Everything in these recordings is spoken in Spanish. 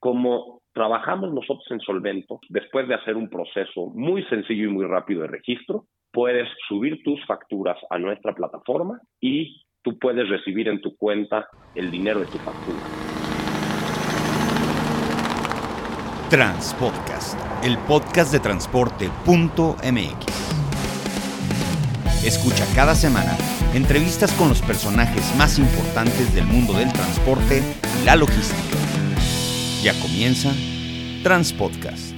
como trabajamos nosotros en Solvento, después de hacer un proceso muy sencillo y muy rápido de registro, puedes subir tus facturas a nuestra plataforma y tú puedes recibir en tu cuenta el dinero de tu factura. Transpodcast, el podcast de transporte.mx. Escucha cada semana entrevistas con los personajes más importantes del mundo del transporte y la logística. Ya comienza Transpodcast.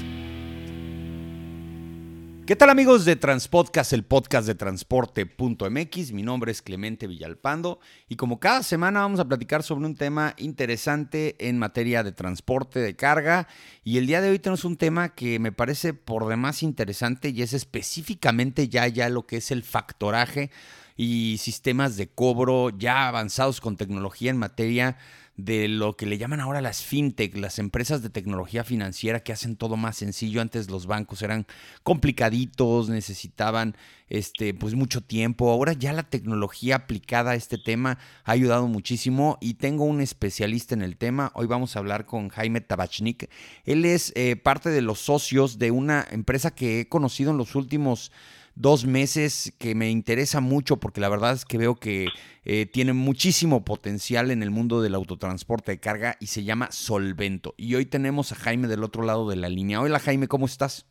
¿Qué tal amigos de Transpodcast, el podcast de transporte.mx? Mi nombre es Clemente Villalpando y como cada semana vamos a platicar sobre un tema interesante en materia de transporte de carga y el día de hoy tenemos un tema que me parece por demás interesante y es específicamente ya ya lo que es el factoraje y sistemas de cobro ya avanzados con tecnología en materia de lo que le llaman ahora las fintech, las empresas de tecnología financiera que hacen todo más sencillo. Antes los bancos eran complicaditos, necesitaban este, pues mucho tiempo. Ahora ya la tecnología aplicada a este tema ha ayudado muchísimo y tengo un especialista en el tema. Hoy vamos a hablar con Jaime Tabachnik. Él es eh, parte de los socios de una empresa que he conocido en los últimos dos meses que me interesa mucho porque la verdad es que veo que eh, tiene muchísimo potencial en el mundo del autotransporte de carga y se llama Solvento. Y hoy tenemos a Jaime del otro lado de la línea. Hola Jaime, ¿cómo estás?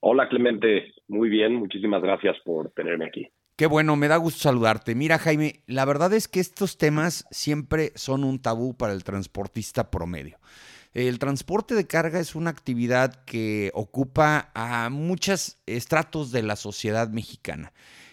Hola Clemente, muy bien, muchísimas gracias por tenerme aquí. Qué bueno, me da gusto saludarte. Mira Jaime, la verdad es que estos temas siempre son un tabú para el transportista promedio. El transporte de carga es una actividad que ocupa a muchos estratos de la sociedad mexicana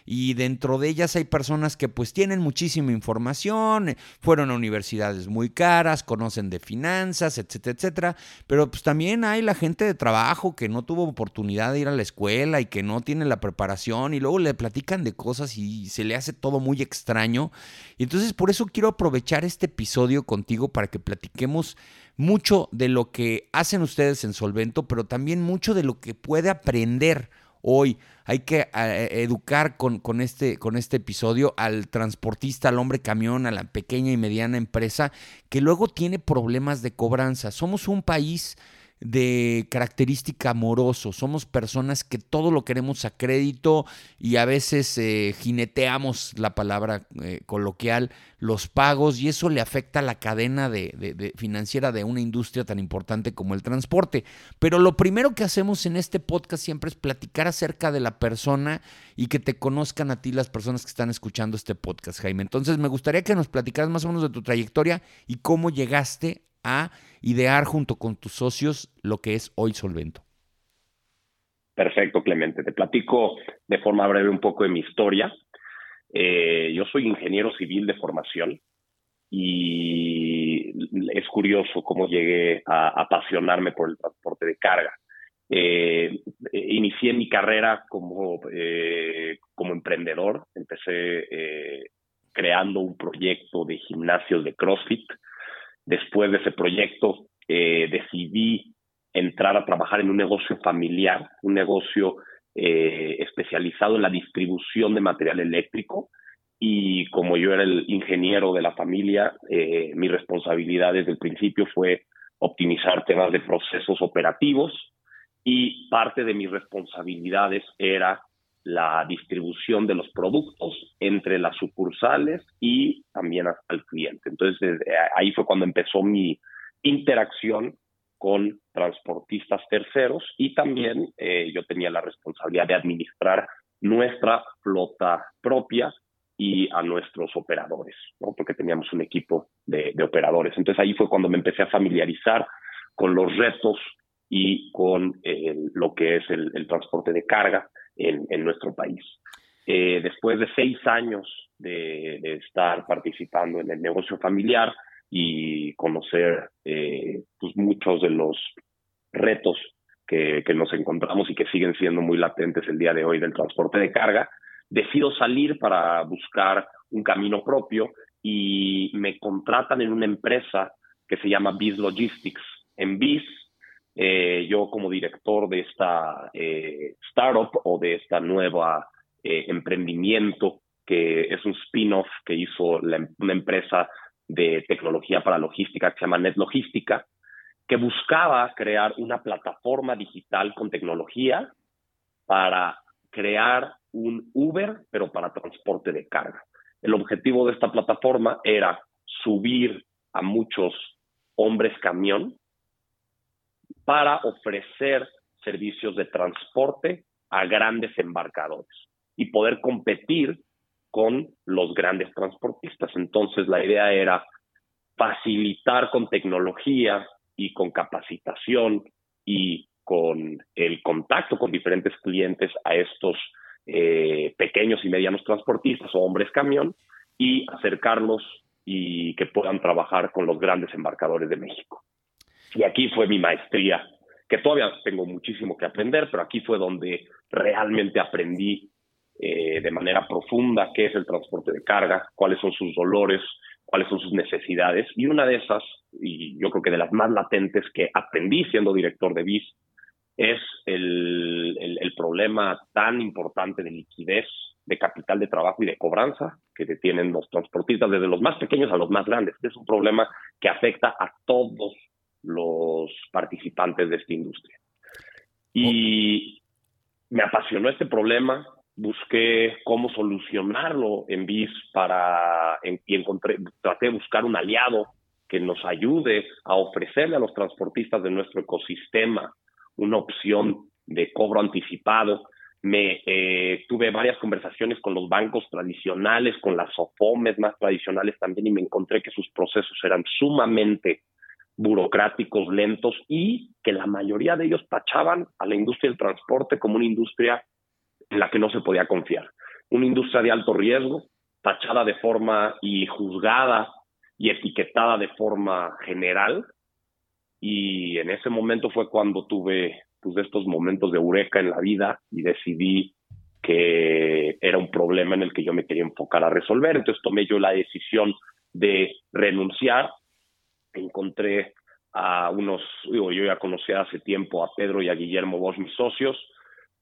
y dentro de ellas hay personas que pues tienen muchísima información, fueron a universidades muy caras, conocen de finanzas, etcétera, etcétera, pero pues también hay la gente de trabajo que no tuvo oportunidad de ir a la escuela y que no tiene la preparación y luego le platican de cosas y se le hace todo muy extraño. Y entonces por eso quiero aprovechar este episodio contigo para que platiquemos mucho de lo que hacen ustedes en Solvento, pero también mucho de lo que puede aprender hoy. Hay que eh, educar este, con este episodio al transportista, al hombre camión, a la pequeña y mediana empresa que luego tiene problemas de cobranza. Somos un país de característica amoroso. Somos personas que todo lo queremos a crédito y a veces eh, jineteamos la palabra eh, coloquial, los pagos, y eso le afecta a la cadena de, financiera de una industria tan importante como el transporte. Pero lo primero que hacemos en este podcast siempre es platicar acerca de la persona y que te conozcan a ti las personas que están escuchando este podcast, Jaime. Entonces me gustaría que nos platicaras más o menos de tu trayectoria y cómo llegaste a idear junto con tus socios lo que es hoy Solvento. Perfecto, Clemente. Te platico de forma breve un poco de mi historia. Eh, yo soy ingeniero civil de formación y es curioso cómo llegué a apasionarme por el transporte de carga. Eh, inicié mi carrera como, eh, como emprendedor. Empecé creando un proyecto de gimnasios de CrossFit Después de ese proyecto eh, decidí entrar a trabajar en un negocio familiar, un negocio eh, especializado en la distribución de material eléctrico. Y como yo era el ingeniero de la familia, eh, mi responsabilidad desde el principio fue optimizar temas de procesos operativos y parte de mis responsabilidades era la distribución de los productos entre las sucursales y también al cliente. Entonces, ahí fue cuando empezó mi interacción con transportistas terceros y también eh, yo tenía la responsabilidad de administrar nuestra flota propia y a nuestros operadores, ¿no? porque teníamos un equipo de, operadores. Entonces ahí fue cuando me empecé a familiarizar con los retos y con eh, lo que es el transporte de carga en, nuestro país. Eh, después de seis años de, estar participando en el negocio familiar y conocer eh, pues muchos de los retos que, nos encontramos y que siguen siendo muy latentes el día de hoy del transporte de carga, decido salir para buscar un camino propio y me contratan en una empresa que se llama Biz Logistics. En Biz eh, yo como director de esta eh, startup o de esta nueva eh, emprendimiento que es un spin-off que hizo una empresa de tecnología para logística que se llama Net Logística, que buscaba crear una plataforma digital con tecnología para crear un Uber, pero para transporte de carga. El objetivo de esta plataforma era subir a muchos hombres camión para ofrecer servicios de transporte a grandes embarcadores y poder competir con los grandes transportistas. Entonces la idea era facilitar con tecnología y con capacitación y con el contacto con diferentes clientes a estos eh, pequeños y medianos transportistas o hombres camión y acercarlos y que puedan trabajar con los grandes embarcadores de México. Y aquí fue mi maestría, que todavía tengo muchísimo que aprender, pero aquí fue donde realmente aprendí eh, de manera profunda qué es el transporte de carga, cuáles son sus dolores, cuáles son sus necesidades. Y una de esas, y yo creo que de las más latentes que aprendí siendo director de BIS, es el, el, problema tan importante de liquidez, de capital de trabajo y de cobranza que tienen los transportistas, desde los más pequeños a los más grandes. Es un problema que afecta a todos los participantes de esta industria. Y me apasionó este problema, busqué cómo solucionarlo en BIS para, y encontré, traté de buscar un aliado que nos ayude a ofrecerle a los transportistas de nuestro ecosistema una opción de cobro anticipado. Me eh, tuve varias conversaciones con los bancos tradicionales, con las OFOMES más tradicionales también, y me encontré que sus procesos eran sumamente burocráticos, lentos y que la mayoría de ellos tachaban a la industria del transporte como una industria en la que no se podía confiar. Una industria de alto riesgo, tachada de forma y juzgada y etiquetada de forma general y en ese momento fue cuando tuve pues, estos momentos de eureka en la vida y decidí que era un problema en el que yo me quería enfocar a resolver. Entonces tomé yo la decisión de renunciar. Encontré a unos, yo ya conocía hace tiempo a Pedro y a Guillermo vos mis socios,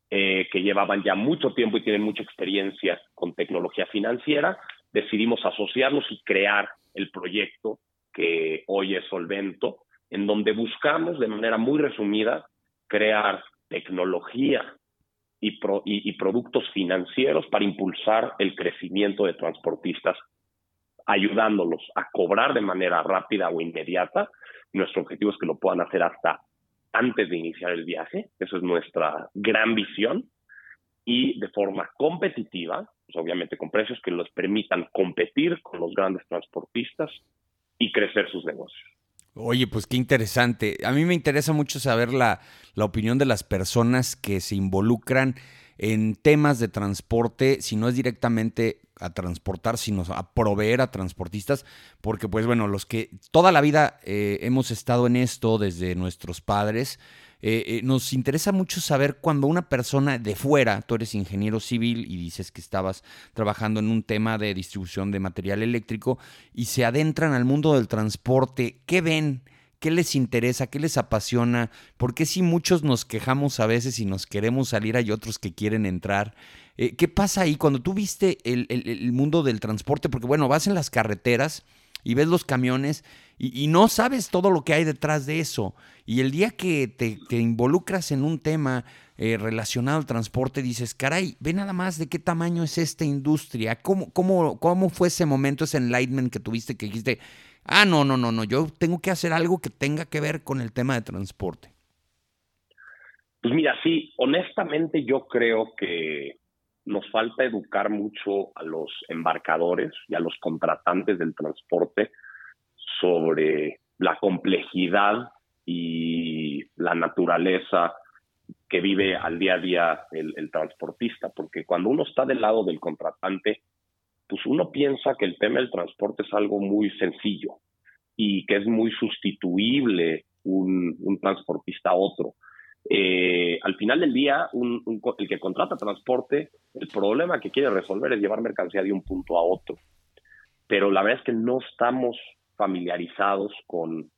eh, que llevaban ya mucho tiempo y tienen mucha experiencia con tecnología financiera. Decidimos asociarnos y crear el proyecto que hoy es Solvento, en donde buscamos de manera muy resumida crear tecnología y, y, productos financieros para impulsar el crecimiento de transportistas, ayudándolos a cobrar de manera rápida o inmediata. Nuestro objetivo es que lo puedan hacer hasta antes de iniciar el viaje, eso es nuestra gran visión, y de forma competitiva, pues obviamente con precios que les permitan competir con los grandes transportistas y crecer sus negocios. Oye, pues qué interesante. A mí me interesa mucho saber la, la, opinión de las personas que se involucran en temas de transporte, si no es directamente a transportar, sino a proveer a transportistas, porque pues bueno, los que toda la vida eh, hemos estado en esto desde nuestros padres, eh, eh, nos interesa mucho saber cuando una persona de fuera, tú eres ingeniero civil y dices que estabas trabajando en un tema de distribución de material eléctrico y se adentran al mundo del transporte, ¿qué ven? ¿Qué les interesa? ¿Qué les apasiona? ¿Por qué si muchos nos quejamos a veces y nos queremos salir hay otros que quieren entrar? Eh, ¿Qué pasa ahí cuando tú viste el, el mundo del transporte? Porque bueno, vas en las carreteras y ves los camiones y, no sabes todo lo que hay detrás de eso. Y el día que te, involucras en un tema eh, relacionado al transporte, dices, caray, ve nada más de qué tamaño es esta industria. ¿Cómo, cómo, cómo fue ese momento, ese enlightenment que tuviste que dijiste, ah, no, no, no, no, yo tengo que hacer algo que tenga que ver con el tema de transporte? Pues mira, sí, honestamente yo creo que nos falta educar mucho a los embarcadores y a los contratantes del transporte sobre la complejidad y la naturaleza que vive al día a día el, transportista, porque cuando uno está del lado del contratante, pues uno piensa que el tema del transporte es algo muy sencillo y que es muy sustituible un, transportista a otro. Eh, al final del día, el que contrata transporte, el problema que quiere resolver es llevar mercancía de un punto a otro. Pero la verdad es que no estamos familiarizados con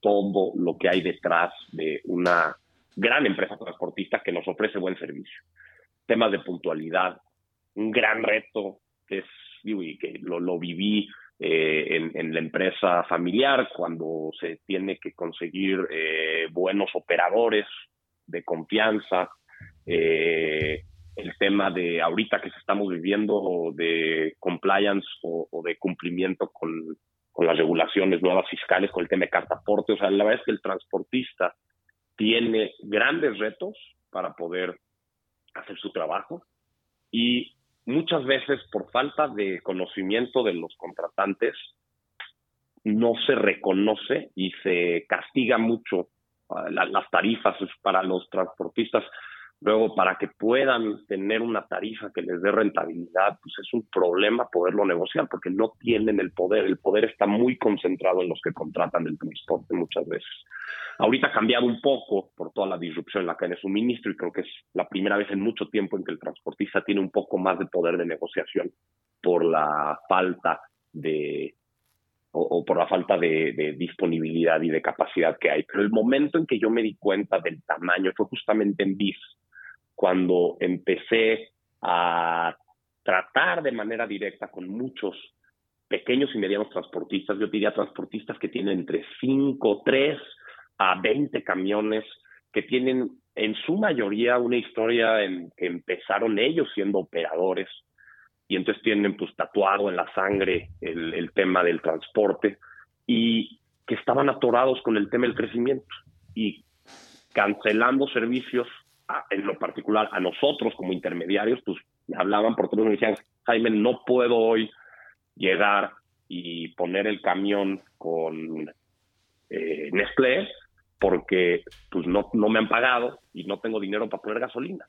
todo lo que hay detrás de una gran empresa transportista que nos ofrece buen servicio. Temas de puntualidad, un gran reto es, y que lo, lo viví eh, en, la empresa familiar, cuando se tiene que conseguir eh, buenos operadores de confianza, eh, el tema de ahorita que estamos viviendo de compliance o, de cumplimiento con, con, las regulaciones nuevas fiscales, con el tema de cartaporte. O sea, la verdad es que el transportista tiene grandes retos para poder hacer su trabajo y muchas veces por falta de conocimiento de los contratantes no se reconoce y se castiga mucho ah, las tarifas para los transportistas. Luego, para que puedan tener una tarifa que les dé rentabilidad, pues es un problema poderlo negociar porque no tienen el poder. El poder está muy concentrado en los que contratan el transporte muchas veces. Ahorita ha cambiado un poco por toda la disrupción en la cadena de suministro y creo que es la primera vez en mucho tiempo en que el transportista tiene un poco más de poder de negociación por la falta de o, por la falta de, disponibilidad y de capacidad que hay. Pero el momento en que yo me di cuenta del tamaño fue justamente en BIS, cuando empecé a tratar de manera directa con muchos pequeños y medianos transportistas, yo diría transportistas que tienen entre 5, 3 a 20 camiones, que tienen en su mayoría una historia en que empezaron ellos siendo operadores y entonces tienen pues tatuado en la sangre el, el tema del transporte y que estaban atorados con el tema del crecimiento y cancelando servicios en lo particular a nosotros como intermediarios, pues me hablaban por teléfono y decían, Jaime, no puedo hoy llegar y poner el camión con eh, Nestlé porque pues no, no me han pagado y no tengo dinero para poner gasolina.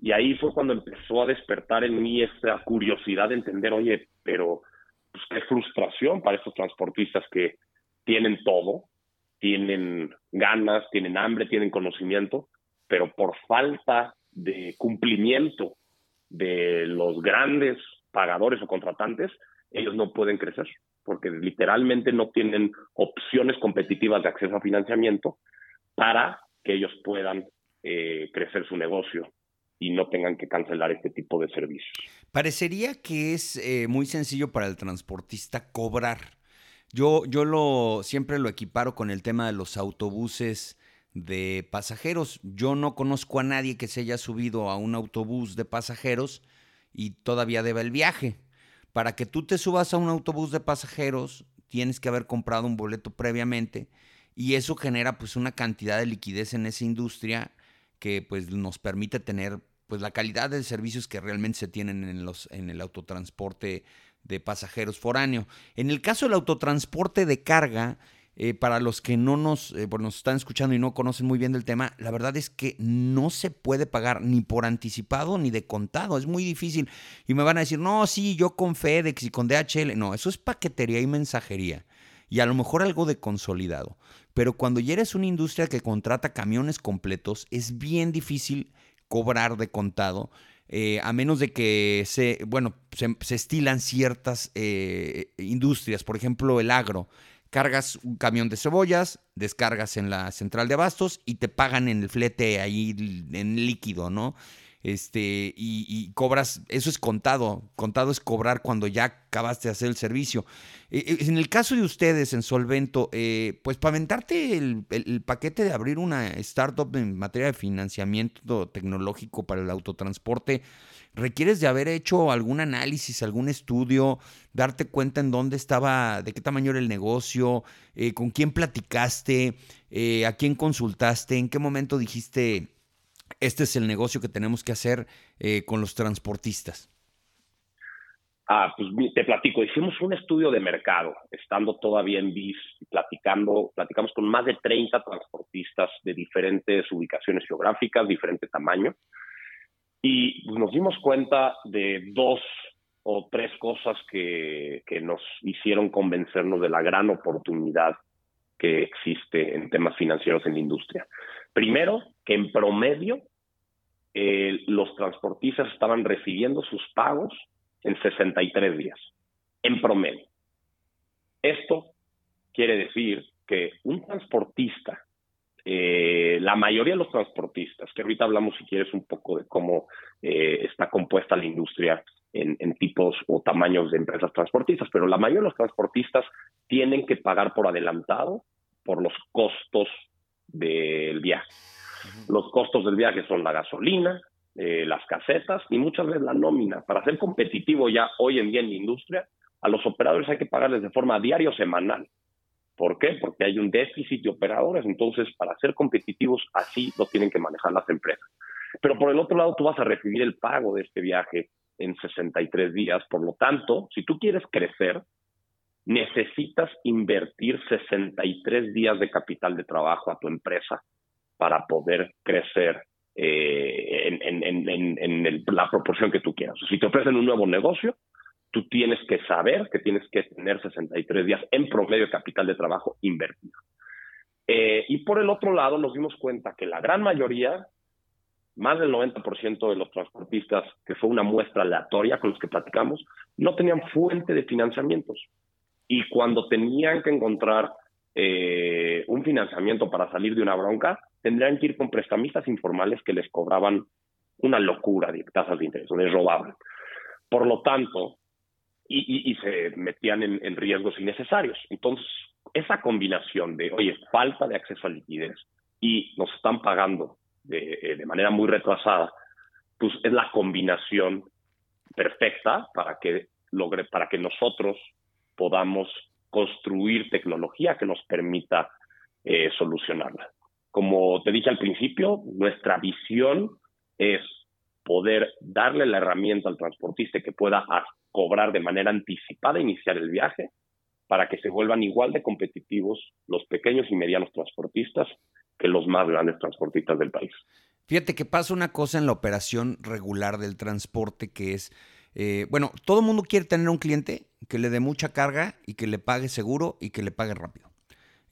Y ahí fue cuando empezó a despertar en mí esa curiosidad de entender, oye, pero pues qué frustración para estos transportistas que tienen todo, tienen ganas, tienen hambre, tienen conocimiento, pero por falta de cumplimiento de los grandes pagadores o contratantes, ellos no pueden crecer, porque literalmente no tienen opciones competitivas de acceso a financiamiento para que ellos puedan eh, crecer su negocio y no tengan que cancelar este tipo de servicios. Parecería que es eh, muy sencillo para el transportista cobrar. Yo, yo lo siempre lo equiparo con el tema de los autobuses de pasajeros. Yo no conozco a nadie que se haya subido a un autobús de pasajeros y todavía deba el viaje. Para que tú te subas a un autobús de pasajeros, tienes que haber comprado un boleto previamente y eso genera pues una cantidad de liquidez en esa industria que pues nos permite tener pues la calidad de servicios que realmente se tienen en los en el autotransporte de pasajeros foráneo. En el caso del autotransporte de carga, eh, para los que no nos, eh, nos están escuchando y no conocen muy bien del tema, la verdad es que no se puede pagar ni por anticipado ni de contado. Es muy difícil. Y me van a decir, no, sí, yo con FedEx y con DHL. No, eso es paquetería y mensajería. Y a lo mejor algo de consolidado. Pero cuando ya eres una industria que contrata camiones completos, es bien difícil cobrar de contado. Eh, a menos de que se, bueno, se, estilan ciertas industrias, por ejemplo, el agro cargas un camión de cebollas, descargas en la central de abastos y te pagan en el flete ahí en líquido, ¿no? Este, y, cobras, eso es contado, contado es cobrar cuando ya acabaste de hacer el servicio. Eh, eh, en el caso de ustedes en Solvento, eh, pues para aventarte el, el, paquete de abrir una startup en materia de financiamiento tecnológico para el autotransporte, requieres de haber hecho algún análisis, algún estudio, darte cuenta en dónde estaba, de qué tamaño era el negocio, eh, con quién platicaste, eh, a quién consultaste, en qué momento dijiste, este es el negocio que tenemos que hacer eh, con los transportistas. Ah, pues te platico, hicimos un estudio de mercado, estando todavía en BIS, platicando, platicamos con más de 30 transportistas de diferentes ubicaciones geográficas, diferente tamaño, y nos dimos cuenta de dos o tres cosas que, nos hicieron convencernos de la gran oportunidad que existe en temas financieros en la industria. Primero, que en promedio eh, los transportistas estaban recibiendo sus pagos en 63 días, en promedio. Esto quiere decir que un transportista eh, la mayoría de los transportistas, que ahorita hablamos si quieres un poco de cómo eh, está compuesta la industria en, tipos o tamaños de empresas transportistas, pero la mayoría de los transportistas tienen que pagar por adelantado por los costos del viaje. Los costos del viaje son la gasolina, eh, las casetas y muchas veces la nómina. Para ser competitivo ya hoy en día en la industria, a los operadores hay que pagarles de forma diaria o semanal. ¿Por qué? Porque hay un déficit de operadores, entonces para ser competitivos así lo tienen que manejar las empresas. Pero por el otro lado, tú vas a recibir el pago de este viaje en 63 días. Por lo tanto, si tú quieres crecer, necesitas invertir 63 días de capital de trabajo a tu empresa para poder crecer eh, en, la proporción que tú quieras. Si te ofrecen un nuevo negocio, tú tienes que saber que tienes que tener 63 días en promedio de capital de trabajo invertido. Eh, y por el otro lado, nos dimos cuenta que la gran mayoría más del 90% de los transportistas, que fue una muestra aleatoria con los que platicamos, no tenían fuente de financiamientos. Y cuando tenían que encontrar eh, un financiamiento para salir de una bronca, tendrían que ir con prestamistas informales que les cobraban una locura de tasas de interés, les robaban. Por lo tanto, y, se metían en, riesgos innecesarios. Entonces, esa combinación de, oye, falta de acceso a liquidez y nos están pagando eh, de, manera muy retrasada, pues es la combinación perfecta para que logre, para que nosotros podamos construir tecnología que nos permita eh, solucionarla. Como te dije al principio, nuestra visión es poder darle la herramienta al transportista que pueda cobrar de manera anticipada, iniciar el viaje, para que se vuelvan igual de competitivos los pequeños y medianos transportistas que los más grandes transportistas del país. Fíjate que pasa una cosa en la operación regular del transporte que es, eh, bueno, todo el mundo quiere tener un cliente que le dé mucha carga y que le pague seguro y que le pague rápido.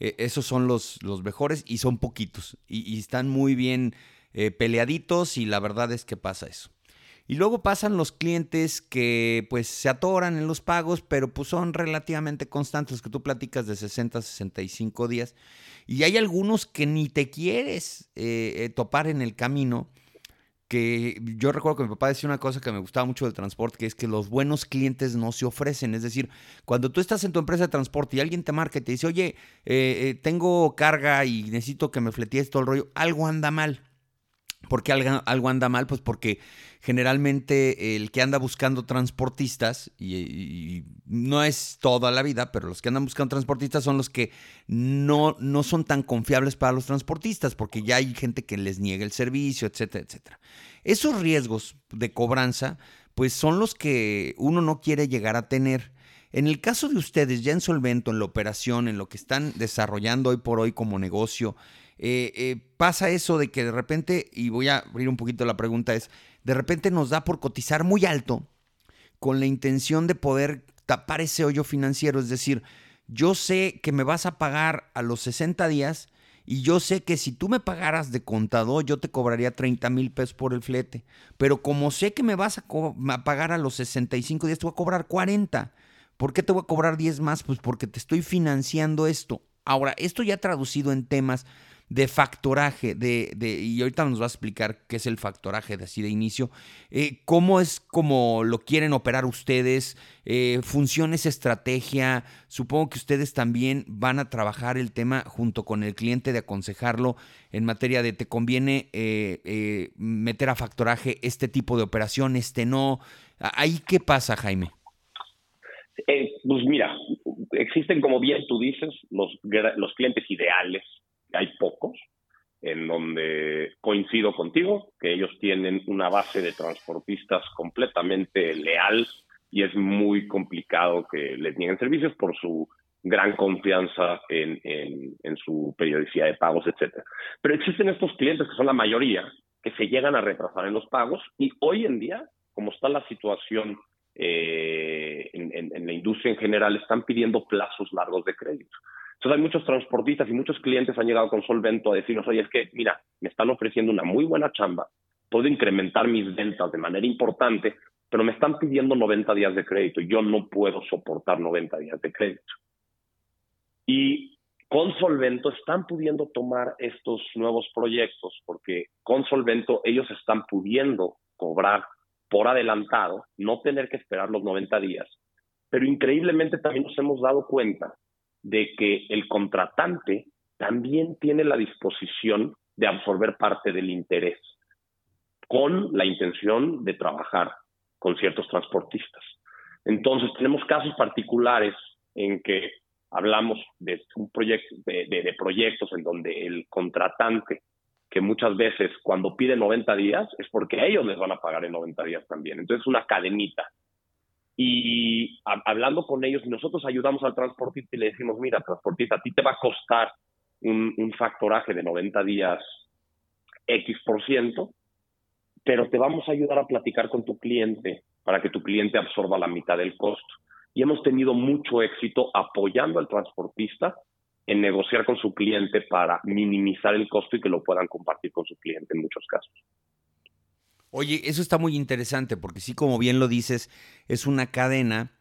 Eh, esos son los, los mejores y son poquitos y, están muy bien eh, peleaditos y la verdad es que pasa eso. Y luego pasan los clientes que pues se atoran en los pagos, pero pues son relativamente constantes, que tú platicas de 60 a 65 días. Y hay algunos que ni te quieres eh, eh, topar en el camino. Que yo recuerdo que mi papá decía una cosa que me gustaba mucho del transporte, que es que los buenos clientes no se ofrecen. Es decir, cuando tú estás en tu empresa de transporte y alguien te marca y te dice, oye, eh, tengo carga y necesito que me fletees todo el rollo, algo anda mal. ¿Por qué algo, anda mal? Pues porque generalmente el que anda buscando transportistas, y, no es toda la vida, pero los que andan buscando transportistas son los que no, no son tan confiables para los transportistas, porque ya hay gente que les niega el servicio, etcétera, etcétera. Esos riesgos de cobranza, pues son los que uno no quiere llegar a tener. En el caso de ustedes, ya en Solvento, en la operación, en lo que están desarrollando hoy por hoy como negocio, eh, eh, pasa eso de que de repente, y voy a abrir un poquito la pregunta, es, de repente nos da por cotizar muy alto con la intención de poder tapar ese hoyo financiero, es decir, yo sé que me vas a pagar a los 60 días y yo sé que si tú me pagaras de contador, yo te cobraría 30 mil pesos por el flete. Pero como sé que me vas a, a, pagar a los 65 días, te voy a cobrar 40. ¿Por qué te voy a cobrar 10 más? Pues porque te estoy financiando esto. Ahora, esto ya traducido en temas de factoraje, de, de, y ahorita nos va a explicar qué es el factoraje de así de inicio, eh, cómo es como lo quieren operar ustedes, eh, funciones, estrategia, supongo que ustedes también van a trabajar el tema junto con el cliente de aconsejarlo en materia de te conviene eh, meter a factoraje este tipo de operación, este no, ahí qué pasa Jaime. pues mira, existen como bien tú dices los, los clientes ideales hay pocos, en donde coincido contigo, que ellos tienen una base de transportistas completamente leal y es muy complicado que les nieguen servicios por su gran confianza en, en, su periodicidad de pagos, etcétera. Pero existen estos clientes que son la mayoría, que se llegan a retrasar en los pagos y hoy en día, como está la situación eh, en, en, la industria en general, están pidiendo plazos largos de crédito. Entonces hay muchos transportistas y muchos clientes han llegado con Solvento a decirnos, oye, es que, mira, me están ofreciendo una muy buena chamba, puedo incrementar mis ventas de manera importante, pero me están pidiendo 90 días de crédito y yo no puedo soportar 90 días de crédito. Y con Solvento están pudiendo tomar estos nuevos proyectos porque con Solvento ellos están pudiendo cobrar por adelantado, no tener que esperar los 90 días. Pero increíblemente también nos hemos dado cuenta de que el contratante también tiene la disposición de absorber parte del interés con la intención de trabajar con ciertos transportistas. Entonces, tenemos casos particulares en que hablamos de un proyecto de, proyectos en donde el contratante que muchas veces cuando pide 90 días es porque ellos les van a pagar en 90 días también. Entonces, una cadenita. Y hablando con ellos, nosotros ayudamos al transportista y le decimos, mira, transportista, a ti te va a costar un, un factoraje de 90 días X por ciento, pero te vamos a ayudar a platicar con tu cliente para que tu cliente absorba la mitad del costo. Y hemos tenido mucho éxito apoyando al transportista en negociar con su cliente para minimizar el costo y que lo puedan compartir con su cliente en muchos casos. Oye, eso está muy interesante porque sí, como bien lo dices, es una cadena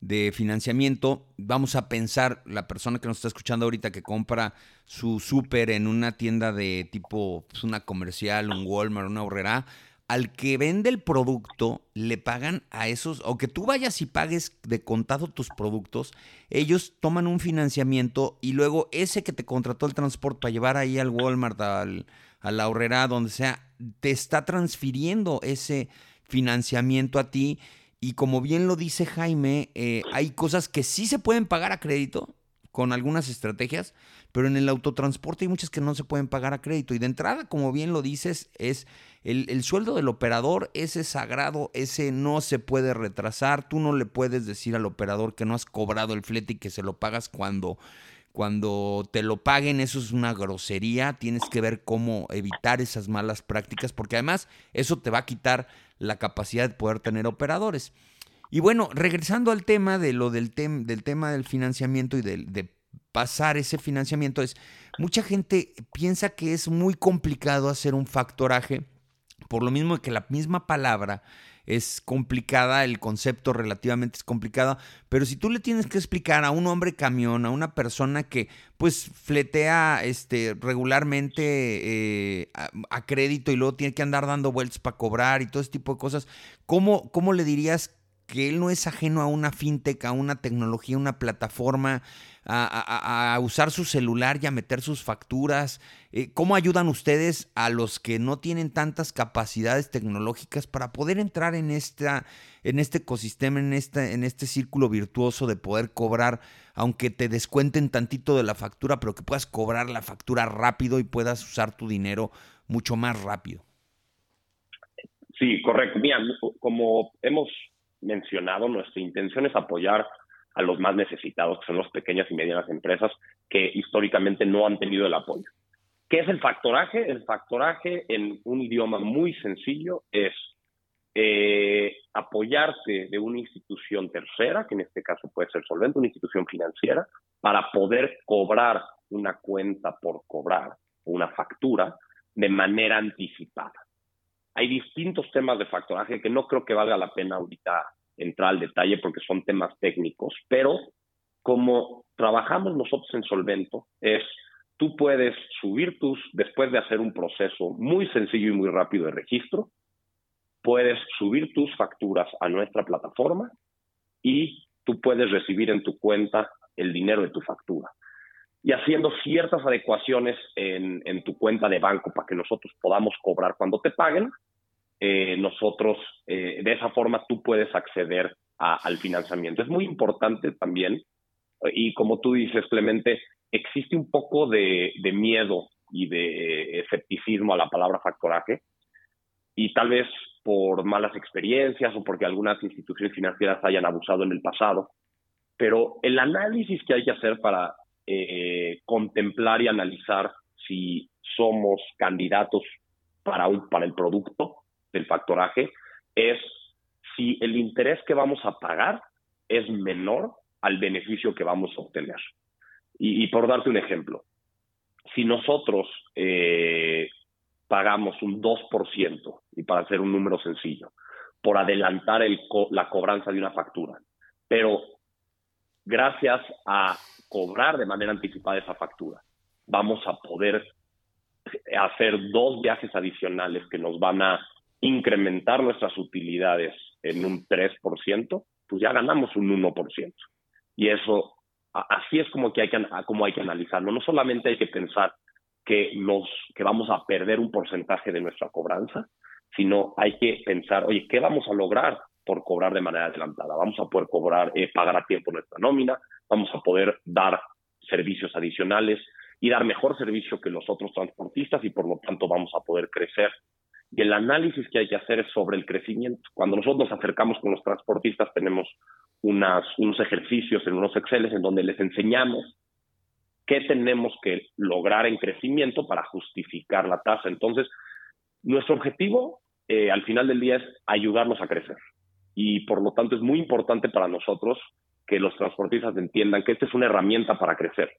de financiamiento. Vamos a pensar, la persona que nos está escuchando ahorita que compra su súper en una tienda de tipo, pues, una comercial, un Walmart, una horrera, al que vende el producto le pagan a esos, o que tú vayas y pagues de contado tus productos, ellos toman un financiamiento y luego ese que te contrató el transporte para llevar ahí al Walmart, al, a la horrera, donde sea, te está transfiriendo ese financiamiento a ti. Y como bien lo dice Jaime, eh, hay cosas que sí se pueden pagar a crédito con algunas estrategias, pero en el autotransporte hay muchas que no se pueden pagar a crédito. Y de entrada, como bien lo dices, es el, sueldo del operador, ese sagrado, ese no se puede retrasar. Tú no le puedes decir al operador que no has cobrado el flete y que se lo pagas cuando, cuando te lo paguen. Eso es una grosería. Tienes que ver cómo evitar esas malas prácticas, porque además eso te va a quitar la capacidad de poder tener operadores. Y bueno, regresando al tema de lo del, del tema del financiamiento y de, de pasar ese financiamiento es, mucha gente piensa que es muy complicado hacer un factoraje, por lo mismo que la misma palabra es complicada, el concepto relativamente es complicado, pero si tú le tienes que explicar a un hombre camión, a una persona que pues fletea este, regularmente eh, a, crédito y luego tiene que andar dando vueltas para cobrar y todo ese tipo de cosas, ¿cómo, cómo le dirías que él no es ajeno a una fintech, a una tecnología, una plataforma, a, usar su celular y a meter sus facturas. Eh, ¿Cómo ayudan ustedes a los que no tienen tantas capacidades tecnológicas para poder entrar en, esta, en este ecosistema, en, esta, en este círculo virtuoso de poder cobrar, aunque te descuenten tantito de la factura, pero que puedas cobrar la factura rápido y puedas usar tu dinero mucho más rápido? Sí, correcto. Mira, como hemos mencionado, nuestra intención es apoyar a los más necesitados, que son las pequeñas y medianas empresas que históricamente no han tenido el apoyo. ¿Qué es el factoraje? El factoraje en un idioma muy sencillo es eh, apoyarse de una institución tercera, que en este caso puede ser solvente, una institución financiera, para poder cobrar una cuenta por cobrar, una factura, de manera anticipada. Hay distintos temas de factoraje que no creo que valga la pena ahorita entrar al detalle porque son temas técnicos, pero como trabajamos nosotros en Solvento, es tú puedes subir tus, después de hacer un proceso muy sencillo y muy rápido de registro, puedes subir tus facturas a nuestra plataforma y tú puedes recibir en tu cuenta el dinero de tu factura. Y haciendo ciertas adecuaciones en, en tu cuenta de banco para que nosotros podamos cobrar cuando te paguen, eh, nosotros, eh, de esa forma tú puedes acceder al financiamiento. Es muy importante también, y como tú dices, Clemente, existe un poco de, miedo y de escepticismo a la palabra factoraje, y tal vez por malas experiencias o porque algunas instituciones financieras hayan abusado en el pasado, pero el análisis que hay que hacer para eh, contemplar y analizar si somos candidatos para, para el producto del factoraje es si el interés que vamos a pagar es menor al beneficio que vamos a obtener. Y, por darte un ejemplo, si nosotros eh, pagamos un 2%, y para hacer un número sencillo, por adelantar el la cobranza de una factura, pero gracias a cobrar de manera anticipada esa factura, vamos a poder hacer dos viajes adicionales que nos van a incrementar nuestras utilidades en un 3%, pues ya ganamos un 1%. Y eso, así es como, que hay que, como hay que analizarlo. No solamente hay que pensar que, los, que vamos a perder un porcentaje de nuestra cobranza, sino hay que pensar, oye, ¿qué vamos a lograr por cobrar de manera adelantada? Vamos a poder cobrar, eh, pagar a tiempo nuestra nómina, vamos a poder dar servicios adicionales y dar mejor servicio que los otros transportistas y por lo tanto vamos a poder crecer. Y el análisis que hay que hacer es sobre el crecimiento. Cuando nosotros nos acercamos con los transportistas tenemos unas, unos ejercicios en unos Exceles en donde les enseñamos qué tenemos que lograr en crecimiento para justificar la tasa. Entonces, nuestro objetivo eh, al final del día es ayudarnos a crecer. Y por lo tanto es muy importante para nosotros que los transportistas entiendan que esta es una herramienta para crecer.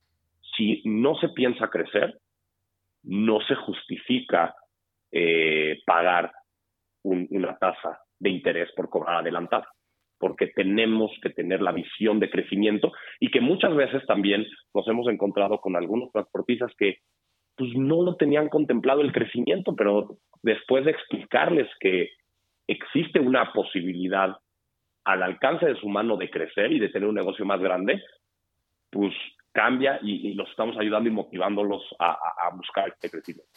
Si no se piensa crecer, no se justifica eh, pagar una tasa de interés por cobrar adelantado, porque tenemos que tener la visión de crecimiento y que muchas veces también nos hemos encontrado con algunos transportistas que pues no lo tenían contemplado el crecimiento, pero después de explicarles que existe una posibilidad al alcance de su mano de crecer y de tener un negocio más grande, pues cambia y, los estamos ayudando y motivándolos a, a buscar este crecimiento.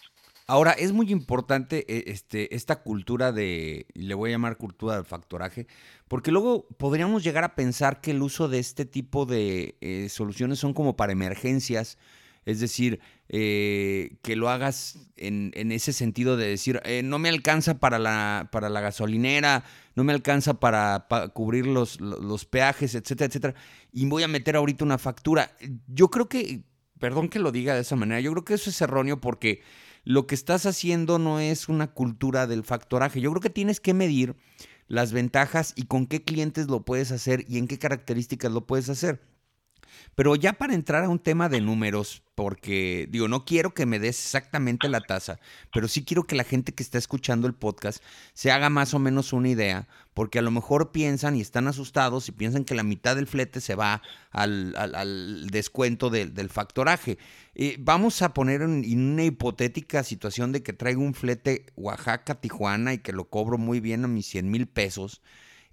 Ahora, es muy importante eh, este, esta cultura de, le voy a llamar cultura del factoraje, porque luego podríamos llegar a pensar que el uso de este tipo de eh, soluciones son como para emergencias, es decir, eh, que lo hagas en, ese sentido de decir, no me alcanza para la, para la gasolinera, no me alcanza para, cubrir los, los peajes, etcétera, etcétera, y voy a meter ahorita una factura. Yo creo que, perdón que lo diga de esa manera, yo creo que eso es erróneo porque lo que estás haciendo no es una cultura del factoraje. Yo creo que tienes que medir las ventajas y con qué clientes lo puedes hacer y en qué características lo puedes hacer. Pero ya para entrar a un tema de números, porque digo, no quiero que me des exactamente la tasa, pero sí quiero que la gente que está escuchando el podcast se haga más o menos una idea, porque a lo mejor piensan y están asustados y piensan que la mitad del flete se va al, descuento del factoraje. Eh, vamos a poner en, una hipotética situación de que traigo un flete Oaxaca-Tijuana y que lo cobro muy bien a mis 100 mil pesos.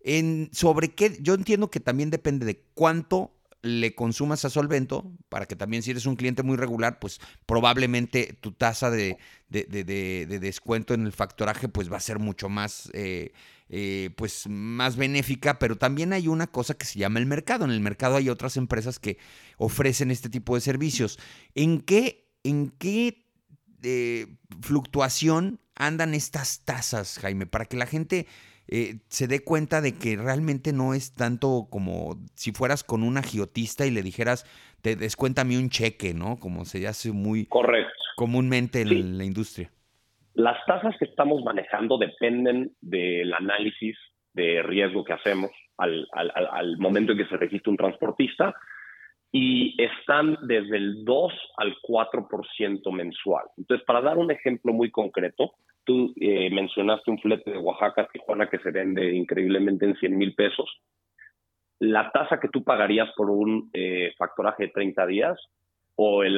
En, sobre qué, yo entiendo que también depende de cuánto le consumas a Solvento, para que también si eres un cliente muy regular, pues probablemente tu tasa de, descuento en el factoraje pues va a ser mucho más, eh, eh, pues más benéfica, pero también hay una cosa que se llama el mercado. En el mercado hay otras empresas que ofrecen este tipo de servicios. ¿En qué, en qué eh, fluctuación andan estas tasas, Jaime? Para que la gente eh, se dé cuenta de que realmente no es tanto como si fueras con un agiotista y le dijeras, te descuéntame un cheque, ¿no? Como se hace muy Correcto. comúnmente en la industria. Las tasas que estamos manejando dependen del análisis de riesgo que hacemos al, al momento en que se registra un transportista y están desde el 2 al 4% mensual. Entonces, para dar un ejemplo muy concreto, Tú eh, mencionaste un flete de Oaxaca Tijuana que se vende increíblemente en 100 mil pesos. La tasa que tú pagarías por un eh, factoraje de 30 días o el,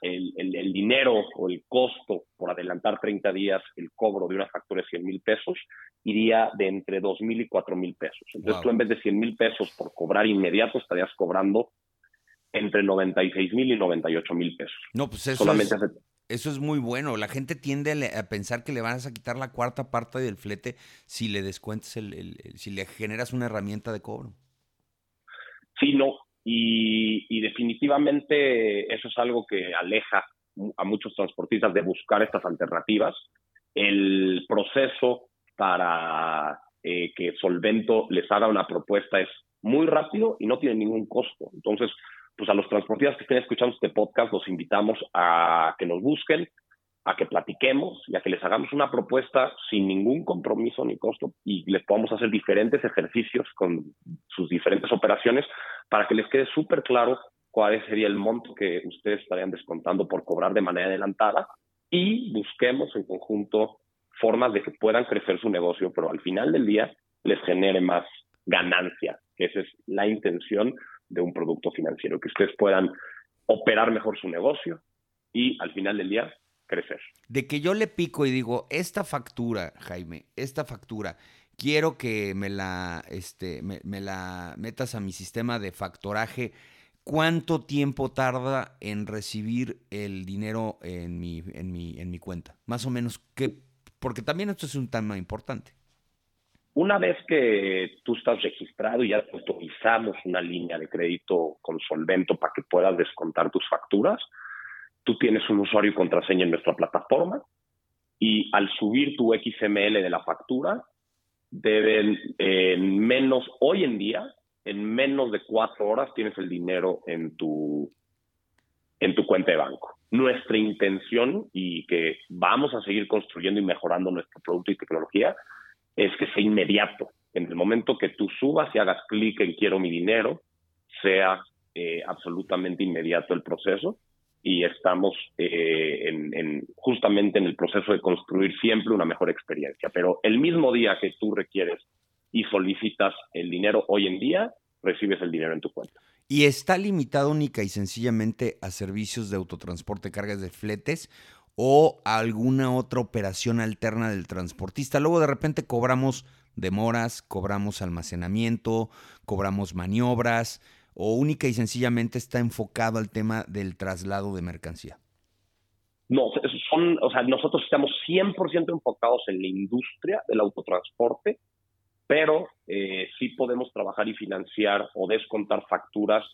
el, dinero o el costo por adelantar 30 días el cobro de una factura de 100 mil pesos iría de entre 2 mil y 4 mil pesos. Entonces tú en vez de 100 mil pesos por cobrar inmediato estarías cobrando entre 96 mil y 98 mil pesos. No, pues eso Solamente es... Eso es muy bueno. La gente tiende a pensar que le vas a quitar la cuarta parte del flete si le descuentes el, si le generas una herramienta de cobro. Sí, no. Y, y, definitivamente eso es algo que aleja a muchos transportistas de buscar estas alternativas. El proceso para eh, que Solvento les haga una propuesta es muy rápido y no tiene ningún costo. Entonces, pues a los transportistas que estén escuchando este podcast los invitamos a que nos busquen, a que platiquemos y a que les hagamos una propuesta sin ningún compromiso ni costo y les podamos hacer diferentes ejercicios con sus diferentes operaciones para que les quede súper claro cuál sería el monto que ustedes estarían descontando por cobrar de manera adelantada y busquemos en conjunto formas de que puedan crecer su negocio, pero al final del día les genere más ganancia, que esa es la intención de un producto financiero, que ustedes puedan operar mejor su negocio y al final del día crecer. De que yo le pico y digo, esta factura, Jaime, esta factura, quiero que me la, este, me, la metas a mi sistema de factoraje. ¿Cuánto tiempo tarda en recibir el dinero en mi, en mi, en mi cuenta? Más o menos, ¿qué? porque también esto es un tema importante. Una vez que tú estás registrado y ya te autorizamos una línea de crédito con solvento para que puedas descontar tus facturas, tú tienes un usuario y contraseña en nuestra plataforma y al subir tu XML de la factura, deben en menos, hoy en día, en menos de cuatro horas tienes el dinero en tu, en tu cuenta de banco. Nuestra intención y que vamos a seguir construyendo y mejorando nuestro producto y tecnología es que sea inmediato. En el momento que tú subas y hagas clic en quiero mi dinero, sea eh, absolutamente inmediato el proceso y estamos eh, en, justamente en el proceso de construir siempre una mejor experiencia. Pero el mismo día que tú requieres y solicitas el dinero hoy en día, recibes el dinero en tu cuenta. ¿Y está limitado única y sencillamente a servicios de autotransporte, cargas de fletes o alguna otra operación alterna del transportista. Luego de repente cobramos demoras, cobramos almacenamiento, cobramos maniobras o única y sencillamente está enfocado al tema del traslado de mercancía. No, son, o sea, nosotros estamos 100% enfocados en la industria del autotransporte, pero eh, sí podemos trabajar y financiar o descontar facturas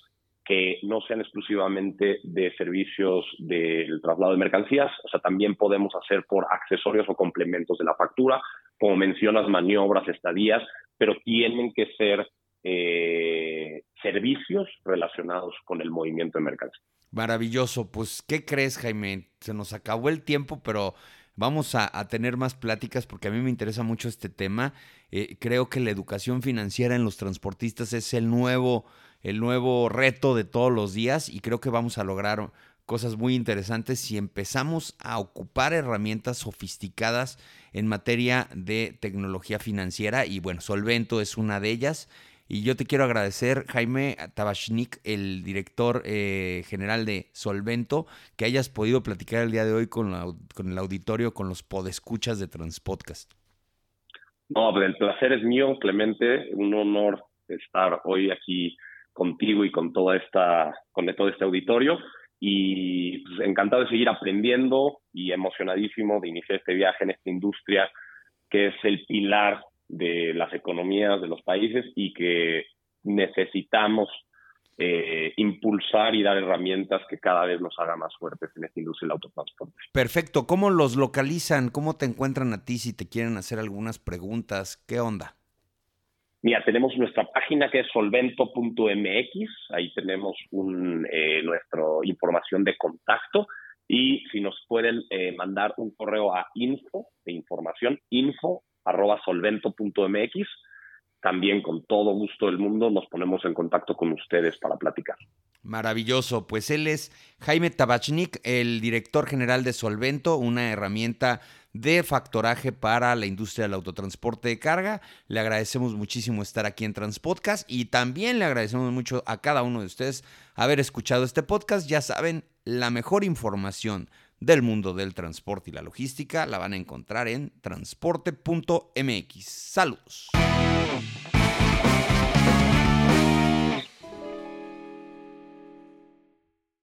que no sean exclusivamente de servicios del traslado de mercancías, o sea, también podemos hacer por accesorios o complementos de la factura, como mencionas, maniobras, estadías, pero tienen que ser eh, servicios relacionados con el movimiento de mercancías. Maravilloso, pues, ¿qué crees, Jaime? Se nos acabó el tiempo, pero vamos a, tener más pláticas porque a mí me interesa mucho este tema. Eh, creo que la educación financiera en los transportistas es el nuevo el nuevo reto de todos los días y creo que vamos a lograr cosas muy interesantes si empezamos a ocupar herramientas sofisticadas en materia de tecnología financiera y bueno, Solvento es una de ellas. Y yo te quiero agradecer, Jaime Tabashnik, el director eh, general de Solvento, que hayas podido platicar el día de hoy con, con el auditorio, con los podescuchas de Transpodcast. No, el placer es mío, Clemente. Un honor estar hoy aquí contigo y con toda esta, con todo este auditorio. Y pues, encantado de seguir aprendiendo y emocionadísimo de iniciar este viaje en esta industria que es el pilar de las economías de los países y que necesitamos eh, impulsar y dar herramientas que cada vez nos haga más fuertes en esta industria del autotransporte. Perfecto. ¿Cómo los localizan? ¿Cómo te encuentran a ti si te quieren hacer algunas preguntas? ¿Qué onda? Mira, tenemos nuestra que es solvento.mx, ahí tenemos un, eh, nuestra información de contacto. Y si nos pueden eh, mandar un correo a info de información, info arroba solvento.mx, también con todo gusto del mundo nos ponemos en contacto con ustedes para platicar. Maravilloso, pues él es Jaime Tabachnik, el director general de Solvento, una herramienta de factoraje para la industria del autotransporte de carga. Le agradecemos muchísimo estar aquí en Transpodcast y también le agradecemos mucho a cada uno de ustedes haber escuchado este podcast. Ya saben, la mejor información del mundo del transporte y la logística la van a encontrar en transporte.mx. Saludos.